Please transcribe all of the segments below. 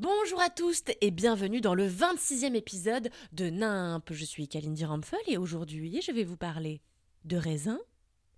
Bonjour à tous et bienvenue dans le 26e épisode de NIMP. Je suis Kalindi Rampfel et aujourd'hui je vais vous parler de raisin,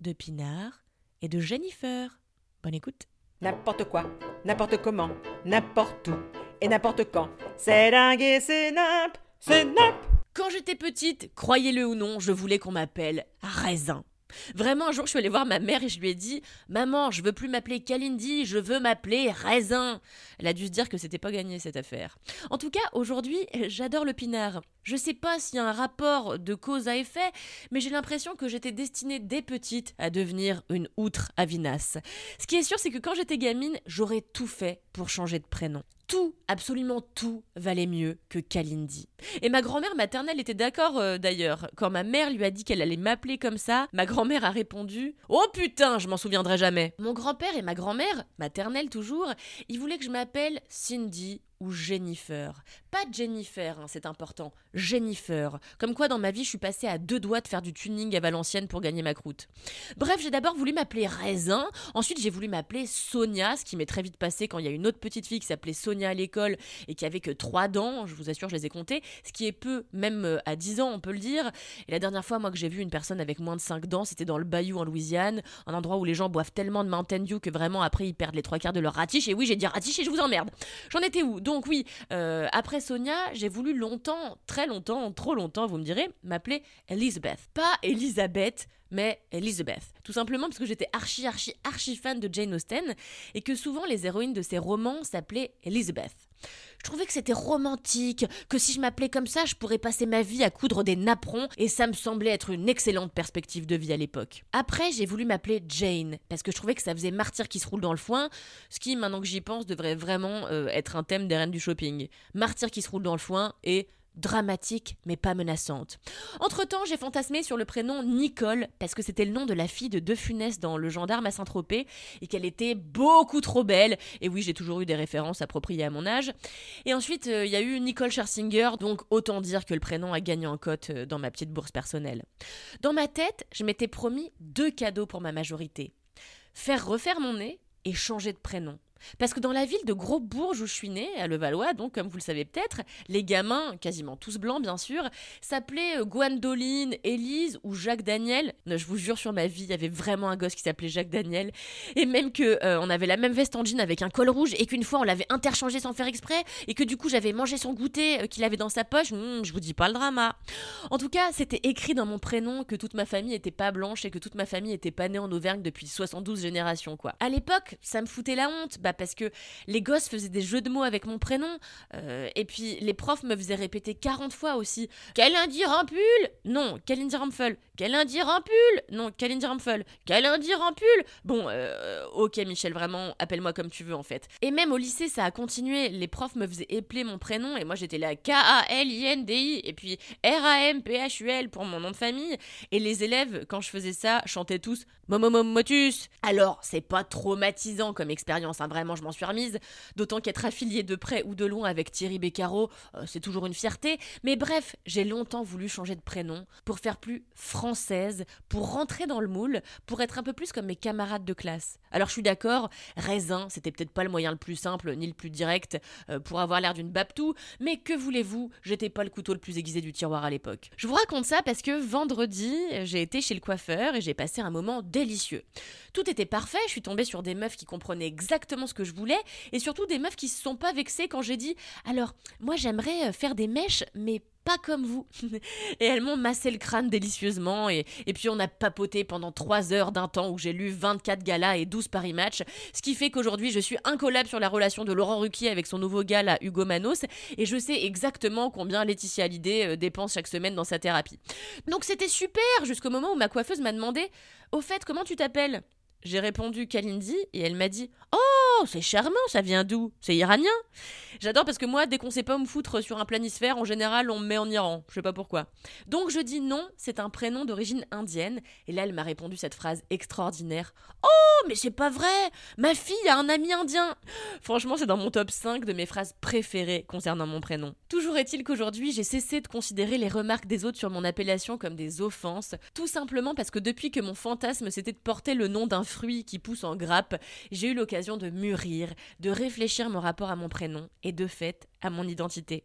de pinard et de Jennifer. Bonne écoute. N'importe quoi, n'importe comment, n'importe où et n'importe quand. C'est dingue et c'est nimp, c'est nimp. Quand j'étais petite, croyez-le ou non, je voulais qu'on m'appelle raisin. Vraiment, un jour, je suis allée voir ma mère et je lui ai dit Maman, je veux plus m'appeler Kalindi, je veux m'appeler Raisin. Elle a dû se dire que c'était pas gagné cette affaire. En tout cas, aujourd'hui, j'adore le pinard. Je sais pas s'il y a un rapport de cause à effet, mais j'ai l'impression que j'étais destinée dès petite à devenir une outre à vinasse. Ce qui est sûr, c'est que quand j'étais gamine, j'aurais tout fait pour changer de prénom tout, absolument tout valait mieux que Kalindi. Et ma grand-mère maternelle était d'accord euh, d'ailleurs. Quand ma mère lui a dit qu'elle allait m'appeler comme ça, ma grand-mère a répondu Oh putain, je m'en souviendrai jamais. Mon grand-père et ma grand-mère, maternelle toujours, ils voulaient que je m'appelle Cindy ou Jennifer. Pas Jennifer, hein, c'est important. Jennifer. Comme quoi, dans ma vie, je suis passée à deux doigts de faire du tuning à Valenciennes pour gagner ma croûte. Bref, j'ai d'abord voulu m'appeler Raisin. Ensuite, j'ai voulu m'appeler Sonia, ce qui m'est très vite passé quand il y a une autre petite fille qui s'appelait Sonia à l'école et qui avait que trois dents. Je vous assure, je les ai comptées. Ce qui est peu, même euh, à 10 ans, on peut le dire. Et la dernière fois, moi, que j'ai vu une personne avec moins de 5 dents, c'était dans le Bayou en Louisiane, un endroit où les gens boivent tellement de Mountain Dew que vraiment après ils perdent les trois quarts de leur ratiche. Et oui, j'ai dit ratiche et je vous emmerde. J'en étais où? Donc oui, euh, après Sonia, j'ai voulu longtemps, très longtemps, trop longtemps, vous me direz, m'appeler Elizabeth. Pas Elisabeth, mais Elizabeth. Tout simplement parce que j'étais archi, archi, archi fan de Jane Austen et que souvent les héroïnes de ses romans s'appelaient Elizabeth. Je trouvais que c'était romantique, que si je m'appelais comme ça, je pourrais passer ma vie à coudre des napperons, et ça me semblait être une excellente perspective de vie à l'époque. Après, j'ai voulu m'appeler Jane, parce que je trouvais que ça faisait martyr qui se roule dans le foin, ce qui, maintenant que j'y pense, devrait vraiment euh, être un thème des reines du shopping. Martyr qui se roule dans le foin et dramatique mais pas menaçante. Entre-temps, j'ai fantasmé sur le prénom Nicole parce que c'était le nom de la fille de De Funès dans Le Gendarme à Saint-Tropez et qu'elle était beaucoup trop belle. Et oui, j'ai toujours eu des références appropriées à mon âge. Et ensuite, euh, il y a eu Nicole Scherzinger, donc autant dire que le prénom a gagné en cote euh, dans ma petite bourse personnelle. Dans ma tête, je m'étais promis deux cadeaux pour ma majorité. Faire refaire mon nez et changer de prénom. Parce que dans la ville de Gros Bourges où je suis née, à Levallois, donc comme vous le savez peut-être, les gamins, quasiment tous blancs bien sûr, s'appelaient euh, Gwendoline, Élise ou Jacques Daniel. Je vous jure sur ma vie, il y avait vraiment un gosse qui s'appelait Jacques Daniel. Et même que euh, on avait la même veste en jean avec un col rouge et qu'une fois on l'avait interchangé sans faire exprès et que du coup j'avais mangé son goûter euh, qu'il avait dans sa poche. Hmm, je vous dis pas le drama. En tout cas, c'était écrit dans mon prénom que toute ma famille était pas blanche et que toute ma famille était pas née en Auvergne depuis 72 générations quoi. À l'époque, ça me foutait la honte bah, parce que les gosses faisaient des jeux de mots avec mon prénom. Euh, et puis les profs me faisaient répéter 40 fois aussi. Kalindi Rampul Non, Kalindi Rampfel. Kalindi Rampul Non, Kalindi Rampfel. Kalindi Rampul Bon, euh, ok Michel, vraiment, appelle-moi comme tu veux en fait. Et même au lycée, ça a continué. Les profs me faisaient épeler mon prénom et moi j'étais là K-A-L-I-N-D-I et puis R-A-M-P-H-U-L pour mon nom de famille. Et les élèves, quand je faisais ça, chantaient tous Momomomotus. Alors, c'est pas traumatisant comme expérience, hein, vraiment, je m'en suis remise. D'autant qu'être affilié de près ou de loin avec Thierry Beccaro, euh, c'est toujours une fierté. Mais bref, j'ai longtemps voulu changer de prénom pour faire plus pour rentrer dans le moule, pour être un peu plus comme mes camarades de classe. Alors, je suis d'accord, raisin, c'était peut-être pas le moyen le plus simple ni le plus direct euh, pour avoir l'air d'une babtou, mais que voulez-vous, j'étais pas le couteau le plus aiguisé du tiroir à l'époque. Je vous raconte ça parce que vendredi, j'ai été chez le coiffeur et j'ai passé un moment délicieux. Tout était parfait, je suis tombée sur des meufs qui comprenaient exactement ce que je voulais, et surtout des meufs qui se sont pas vexées quand j'ai dit Alors, moi j'aimerais euh, faire des mèches, mais pas comme vous. et elles m'ont massé le crâne délicieusement, et, puis on a papoté pendant 3 heures d'un temps où j'ai lu 24 galas et 12 Paris Match, ce qui fait qu'aujourd'hui je suis incollable sur la relation de Laurent Ruquier avec son nouveau gala Hugo Manos, et je sais exactement combien Laetitia Hallyday euh, dépense chaque semaine dans sa thérapie. Donc c'était super, jusqu'au moment où ma coiffeuse m'a demandé Au fait, comment tu t'appelles? J'ai répondu Kalindi et elle m'a dit Oh, c'est charmant, ça vient d'où? C'est iranien? J'adore parce que moi, dès qu'on sait pas me foutre sur un planisphère, en général, on me met en Iran. Je sais pas pourquoi. Donc je dis non, c'est un prénom d'origine indienne. Et là, elle m'a répondu cette phrase extraordinaire Oh, mais c'est pas vrai Ma fille a un ami indien Franchement, c'est dans mon top 5 de mes phrases préférées concernant mon prénom. Toujours est-il qu'aujourd'hui, j'ai cessé de considérer les remarques des autres sur mon appellation comme des offenses, tout simplement parce que depuis que mon fantasme c'était de porter le nom d'un fruit qui pousse en grappe, j'ai eu l'occasion de mûrir, de réfléchir mon rapport à mon prénom et de fait à mon identité.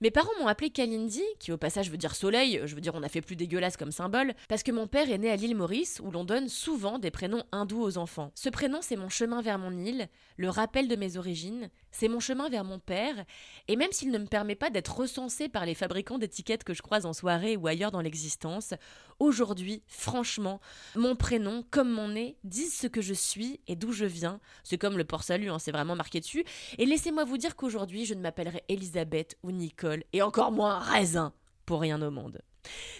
Mes parents m'ont appelé Kalindi, qui au passage veut dire soleil, je veux dire on a fait plus dégueulasse comme symbole, parce que mon père est né à l'île Maurice, où l'on donne souvent des prénoms hindous aux enfants. Ce prénom, c'est mon chemin vers mon île, le rappel de mes origines, c'est mon chemin vers mon père, et même s'il ne me permet pas d'être recensé par les fabricants d'étiquettes que je croise en soirée ou ailleurs dans l'existence, aujourd'hui, franchement, mon prénom, comme mon nez, disent ce que je suis et d'où je viens. C'est comme le port salut, hein, c'est vraiment marqué dessus. Et laissez-moi vous dire qu'aujourd'hui, je ne m'appellerai Elisabeth ou Nicole, et encore moins Raisin, pour rien au monde.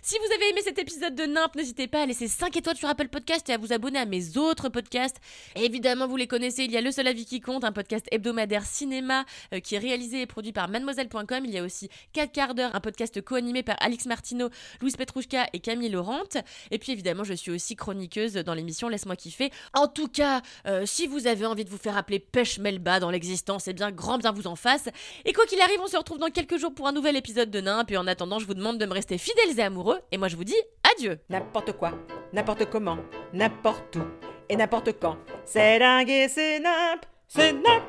Si vous avez aimé cet épisode de Nimp, n'hésitez pas à laisser 5 étoiles sur Apple Podcast et à vous abonner à mes autres podcasts. évidemment, vous les connaissez, il y a Le Seul Avis qui compte, un podcast hebdomadaire cinéma euh, qui est réalisé et produit par mademoiselle.com. Il y a aussi 4 quarts d'heure, un podcast co-animé par Alix Martineau, Louise Petrouchka et Camille Laurent. Et puis évidemment, je suis aussi chroniqueuse dans l'émission Laisse-moi kiffer. En tout cas, euh, si vous avez envie de vous faire appeler Pêche Melba dans l'existence, eh bien, grand bien vous en fasse. Et quoi qu'il arrive, on se retrouve dans quelques jours pour un nouvel épisode de Nimp. Et en attendant, je vous demande de me rester fidèles et amoureux. Et moi, je vous dis adieu. N'importe quoi, n'importe comment, n'importe où et n'importe quand. C'est dingue et c'est nimp, c'est nimp.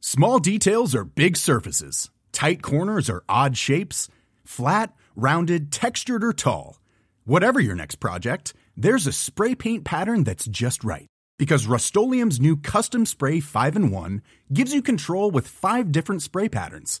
Small details are big surfaces. Tight corners are odd shapes. Flat, rounded, textured, or tall. Whatever your next project, there's a spray paint pattern that's just right. Because Rust new Custom Spray 5 in 1 gives you control with five different spray patterns.